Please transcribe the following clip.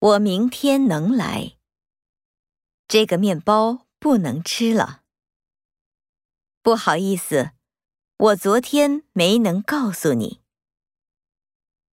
我明天能来。这个面包不能吃了。不好意思我昨天没能告诉你。